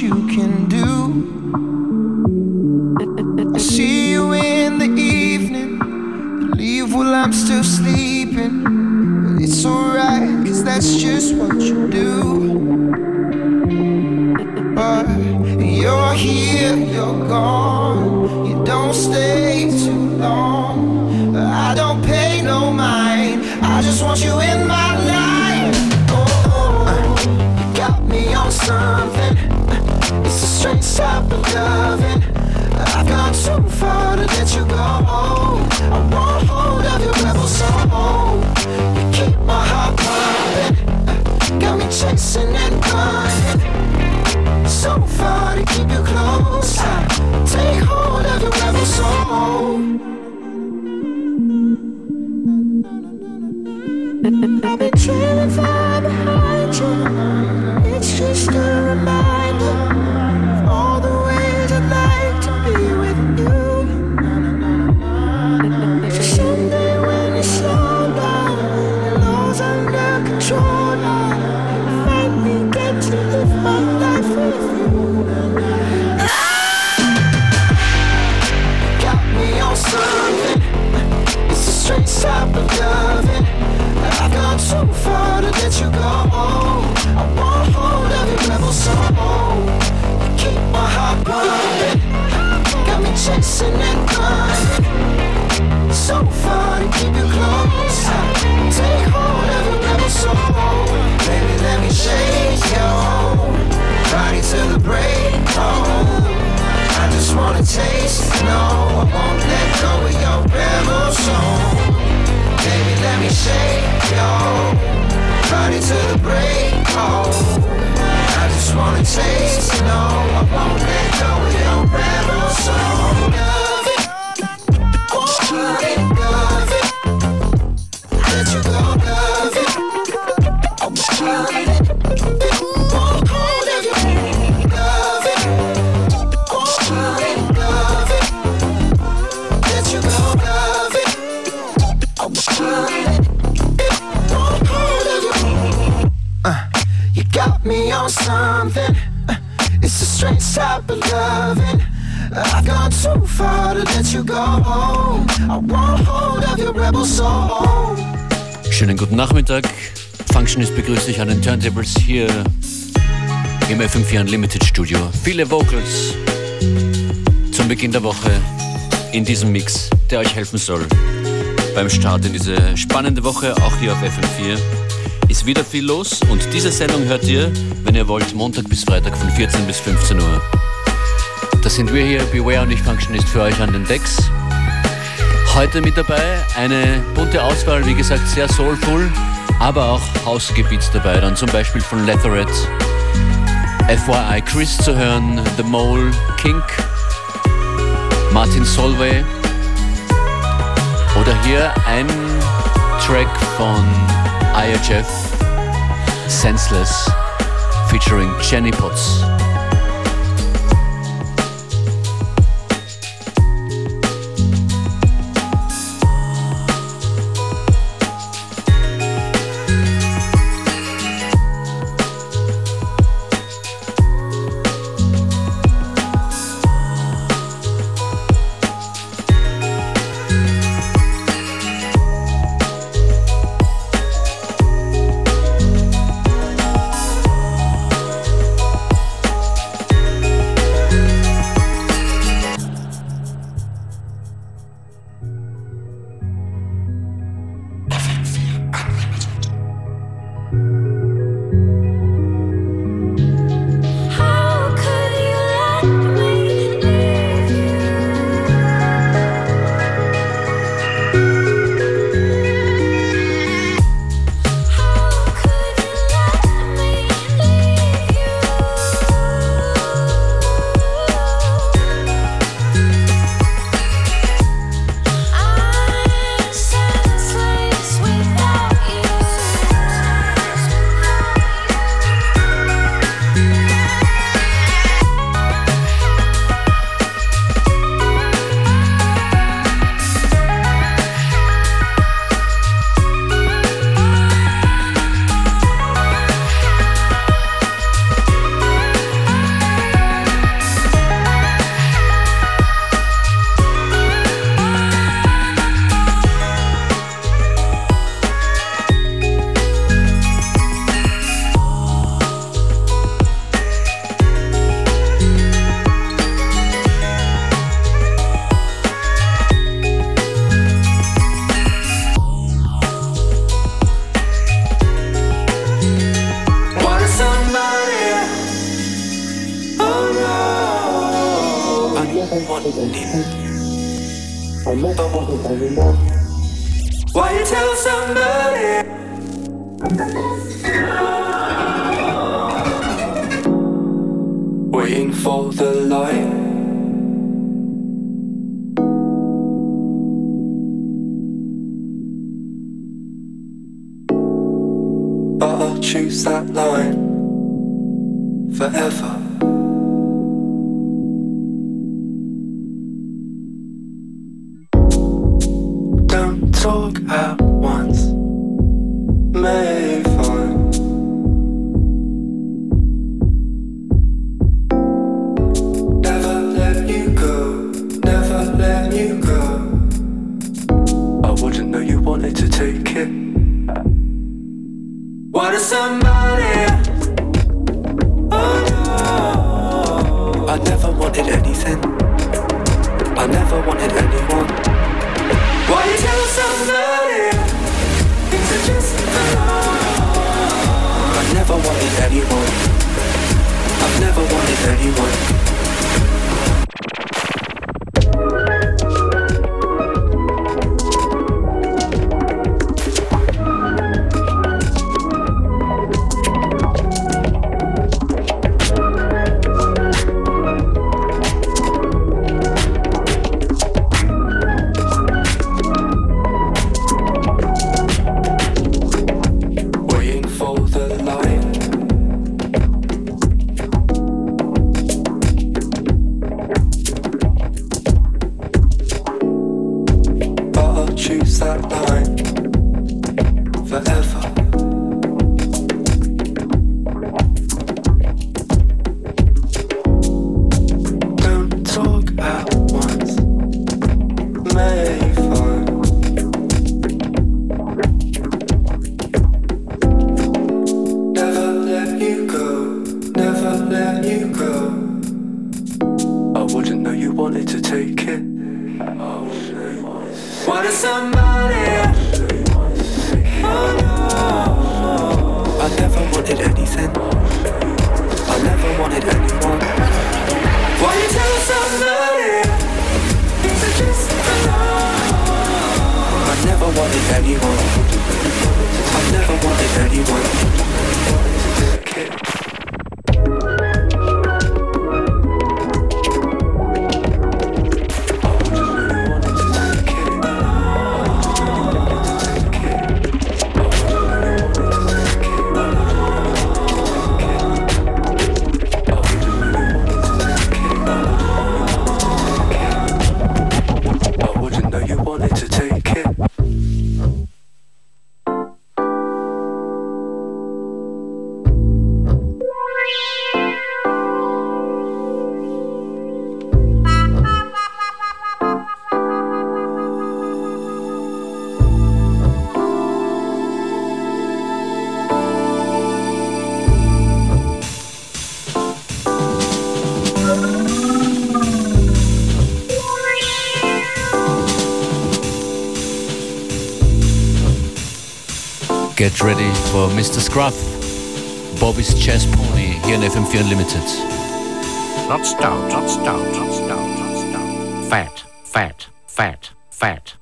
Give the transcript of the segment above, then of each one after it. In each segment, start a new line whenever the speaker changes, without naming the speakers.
you can do.
Incredibles hier im FM4 Unlimited Studio. Viele Vocals zum Beginn der Woche in diesem Mix, der euch helfen soll beim Start in diese spannende Woche, auch hier auf FM4. Ist wieder viel los und diese Sendung hört ihr, wenn ihr wollt, Montag bis Freitag von 14 bis 15 Uhr. Das sind wir hier, Beware und ich Functionist für euch an den Decks. Heute mit dabei eine bunte Auswahl, wie gesagt, sehr soulful aber auch Hausgebiets dabei, dann zum Beispiel von Letheret, FYI Chris zu hören, The Mole, Kink, Martin Solvay oder hier ein Track von IHF, Senseless, featuring Jenny Potts.
Oh, never wanted anything. I never wanted anyone. Why you tell somebody? I never wanted anyone. I've never wanted anyone wanted anyone. I've never wanted anyone.
Get ready for Mr. Scruff, Bobby's Chess Pony here in FM4 Unlimited.
Not stout, not stout, not stout, not stout. Fat, fat, fat, fat.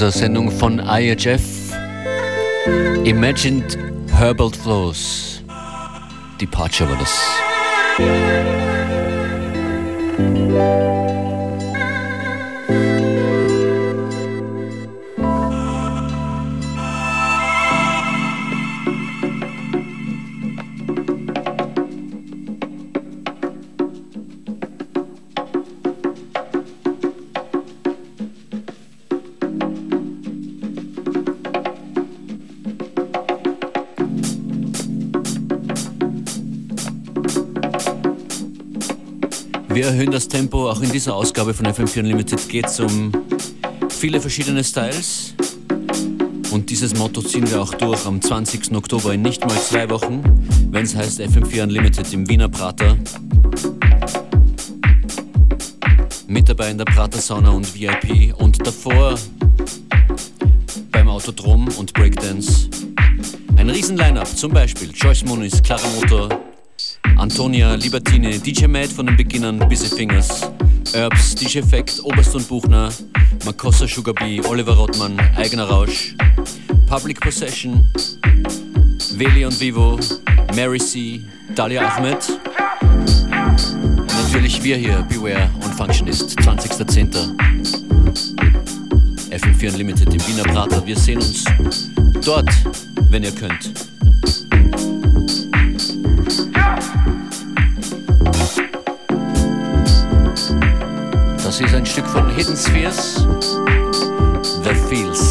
Dieser Sendung von IHF. Imagined Herbal Flows. Departure war das. Erhöhen das Tempo. Auch in dieser Ausgabe von FM4 Unlimited geht es um viele verschiedene Styles. Und dieses Motto ziehen wir auch durch am 20. Oktober in nicht mal zwei Wochen, wenn es heißt FM4 Unlimited im Wiener Prater. Mit dabei in der Prater Sauna und VIP und davor beim Autodrom und Breakdance. Ein Riesen-Line-Up, zum Beispiel Joyce Muniz, Clara Motor, Antonia Libertine, DJ Mad von den Beginnern, Busy Fingers, Herbs, DJ Effect, Oberst und Buchner, Makossa Sugar Bee, Oliver Rottmann, Eigener Rausch, Public Possession, Veli und Vivo, Mary C., Dalia Ahmed und natürlich wir hier, Beware und Functionist, 20.10. FM4 Unlimited im Wiener Prater. Wir sehen uns dort, wenn ihr könnt. Ist ein Stück von Hidden Spheres, The Feels.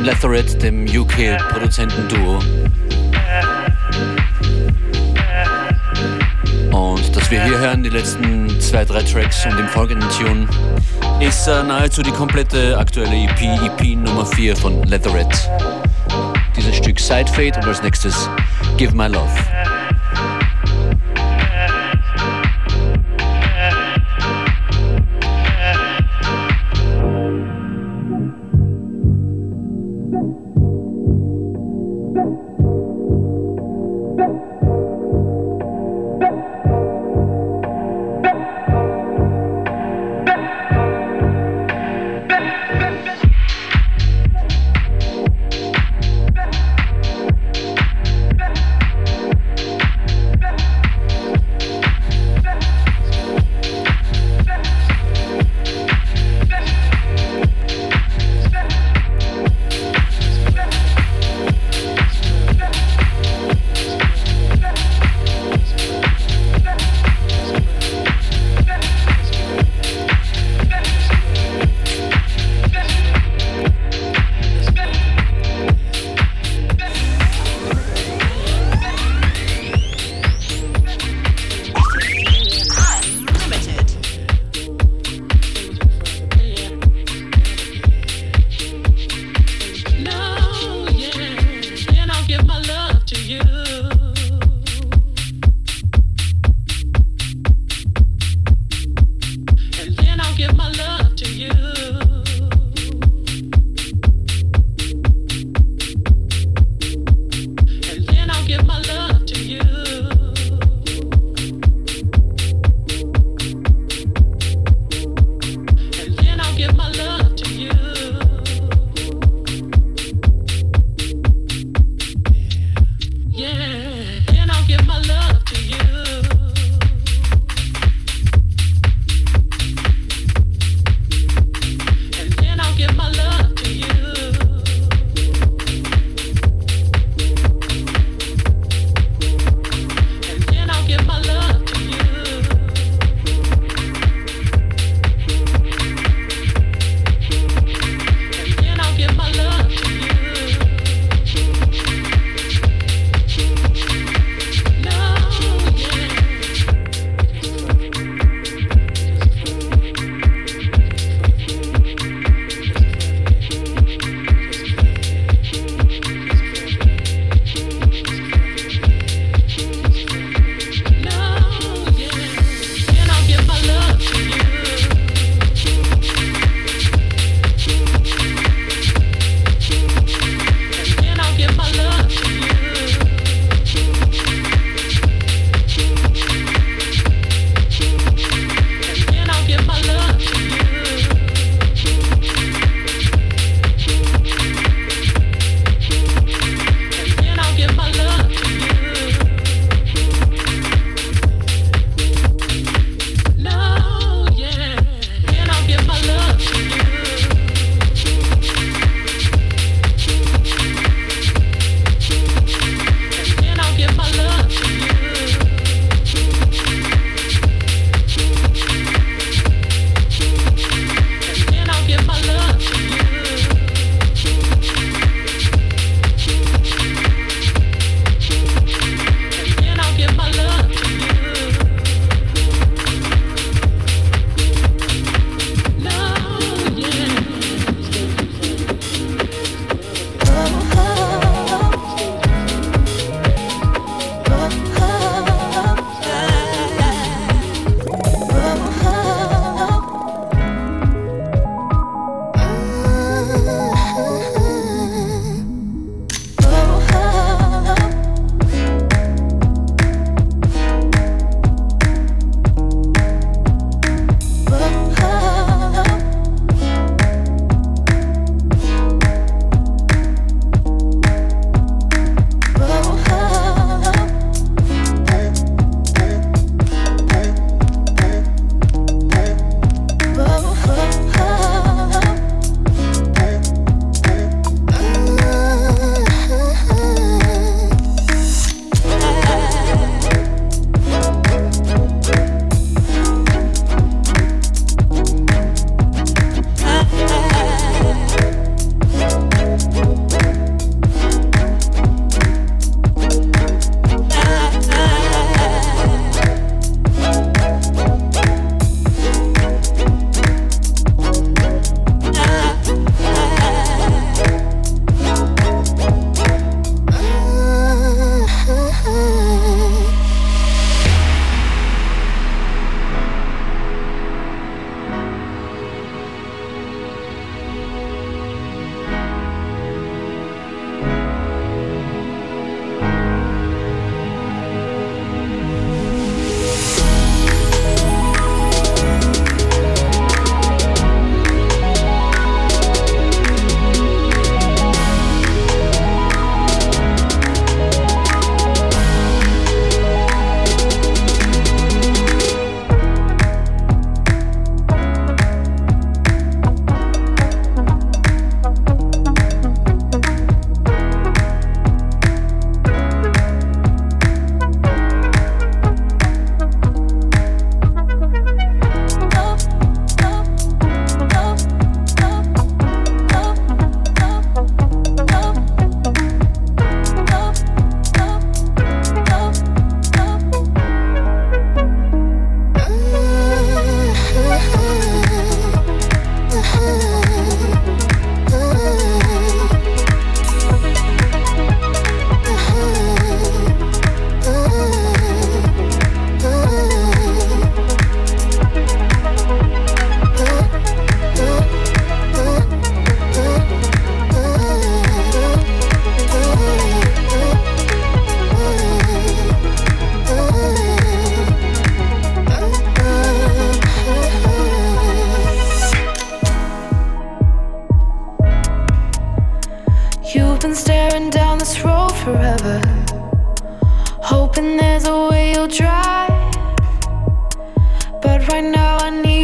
Von Letheret, dem UK-Produzentenduo. Und das wir hier hören, die letzten zwei, drei Tracks und im folgenden Tune, ist äh, nahezu die komplette aktuelle EP, EP Nummer 4 von Letheret. Dieses Stück Side Fade und als nächstes Give My Love.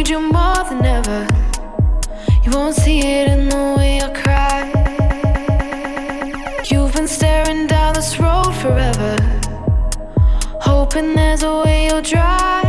need you more than ever. You won't see it in the way I cry. You've been staring down this road forever, hoping there's a way you'll drive.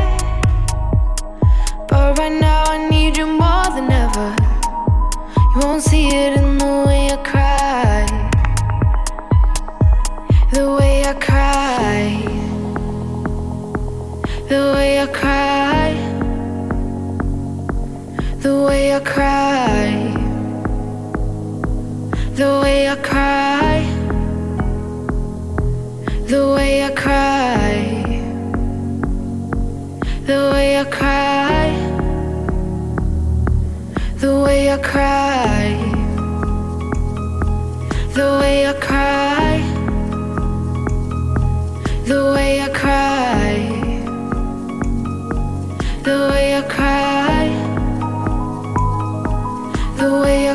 I cry. The way I cry. The way I cry. The way I cry. The way I cry. The way I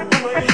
Yeah.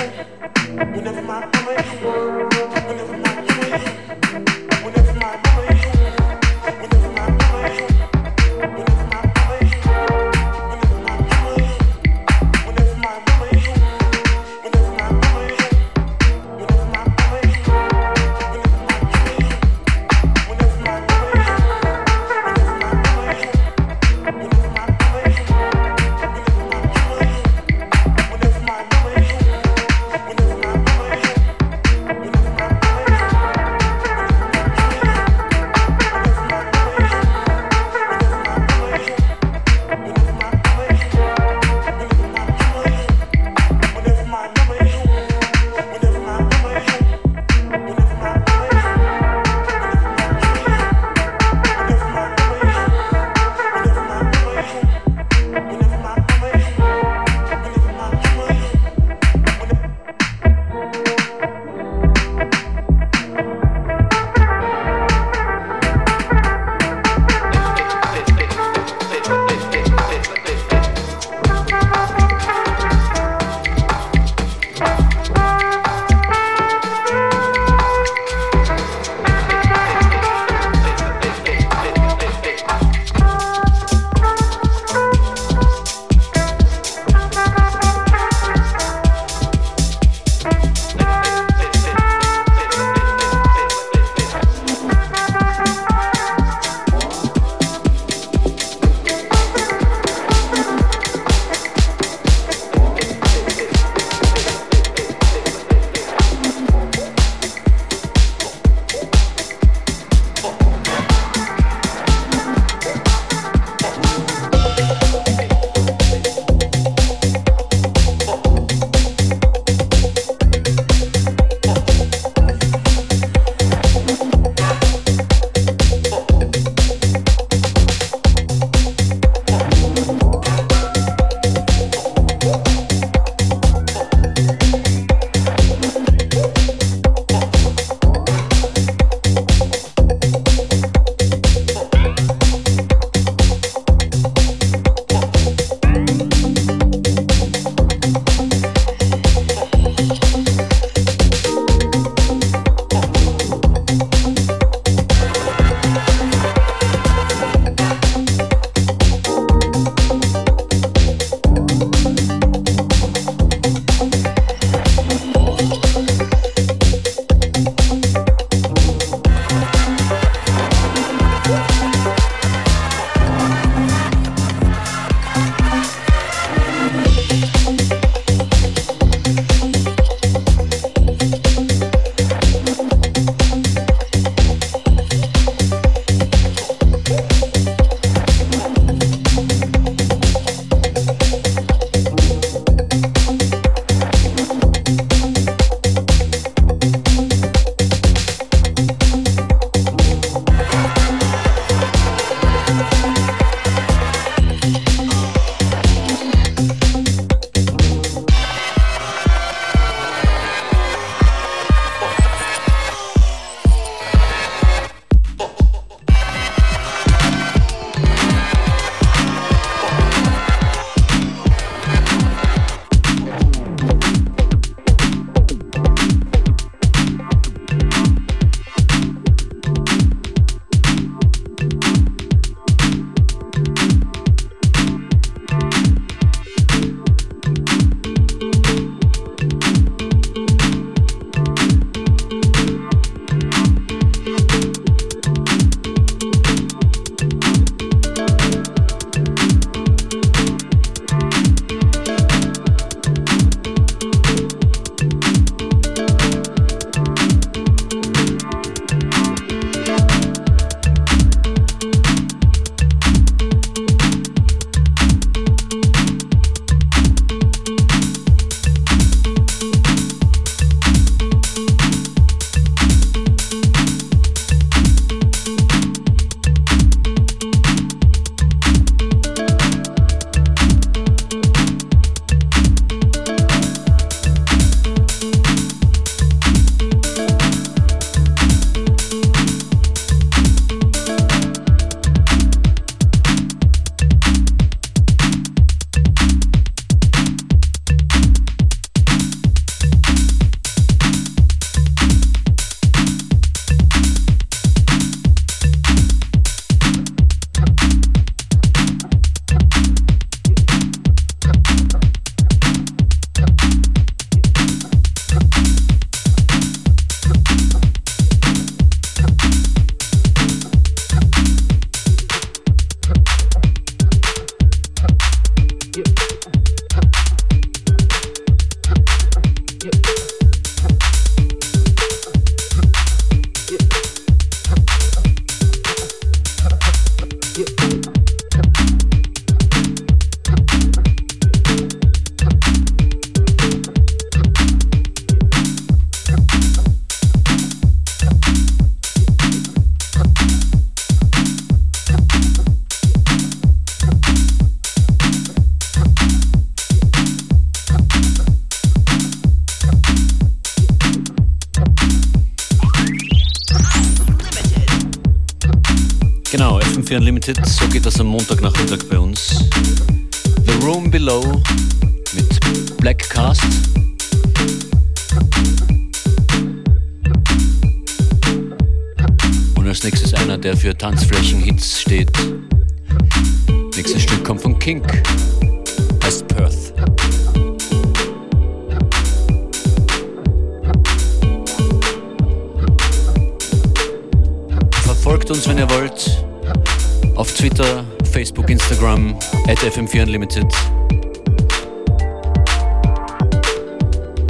FM4 Unlimited.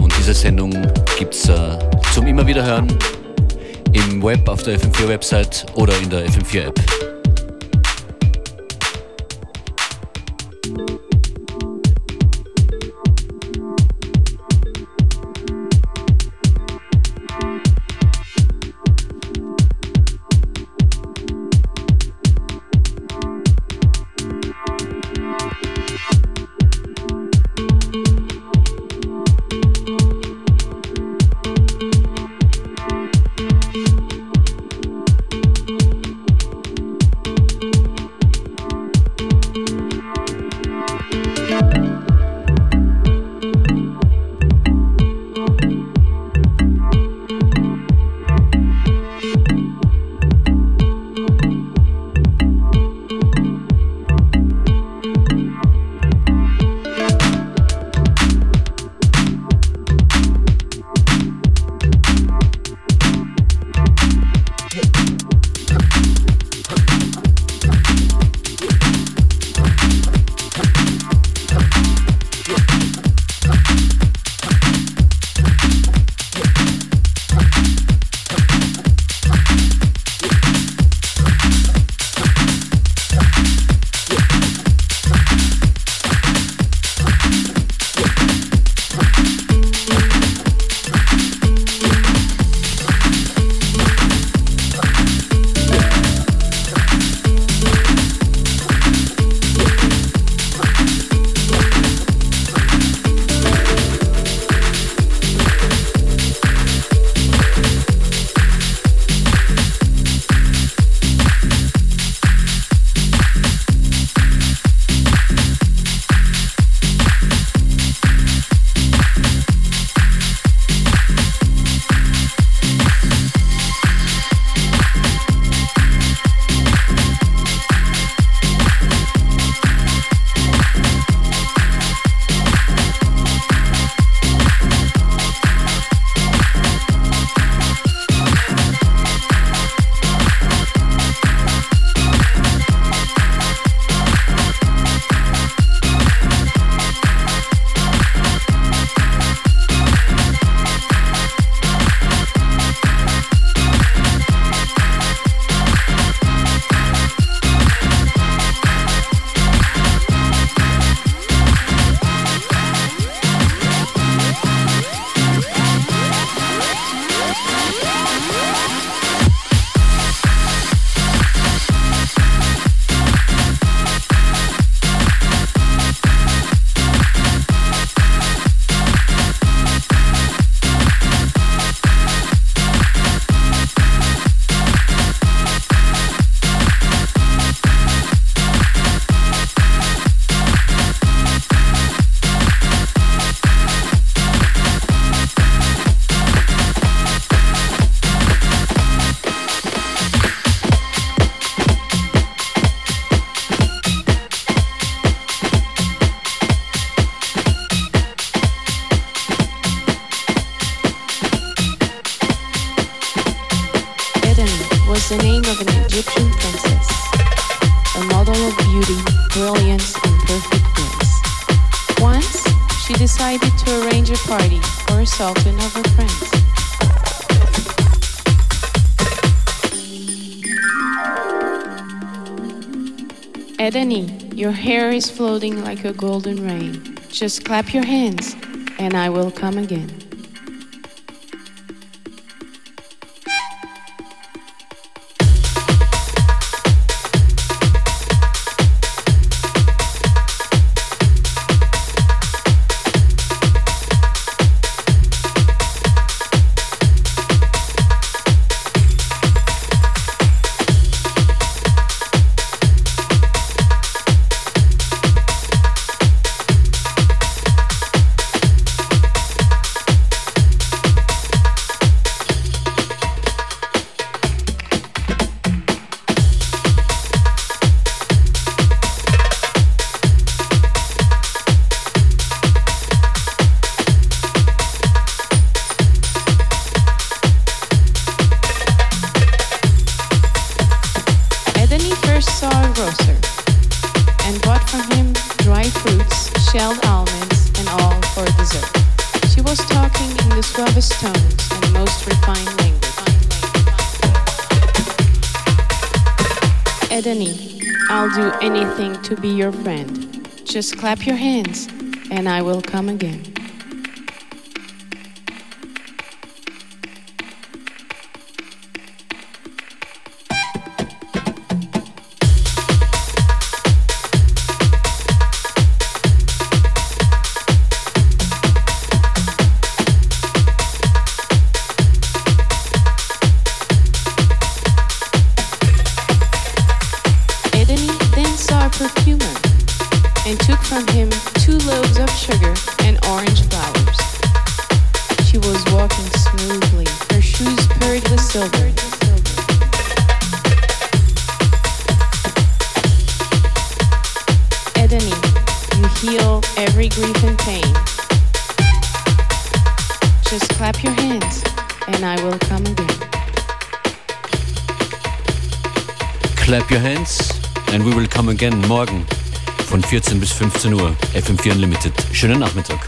Und diese Sendung gibt's äh, zum immer wieder hören im Web auf der FM4 Website oder in der FM4 App.
Your hair is floating like a golden rain. Just clap your hands, and I will come again. I'll do anything to be your friend. Just clap your hands and I will come again.
Morgen von 14 bis 15 Uhr, FM4 Unlimited. Schönen Nachmittag.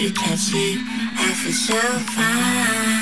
You can't see, I feel so fine.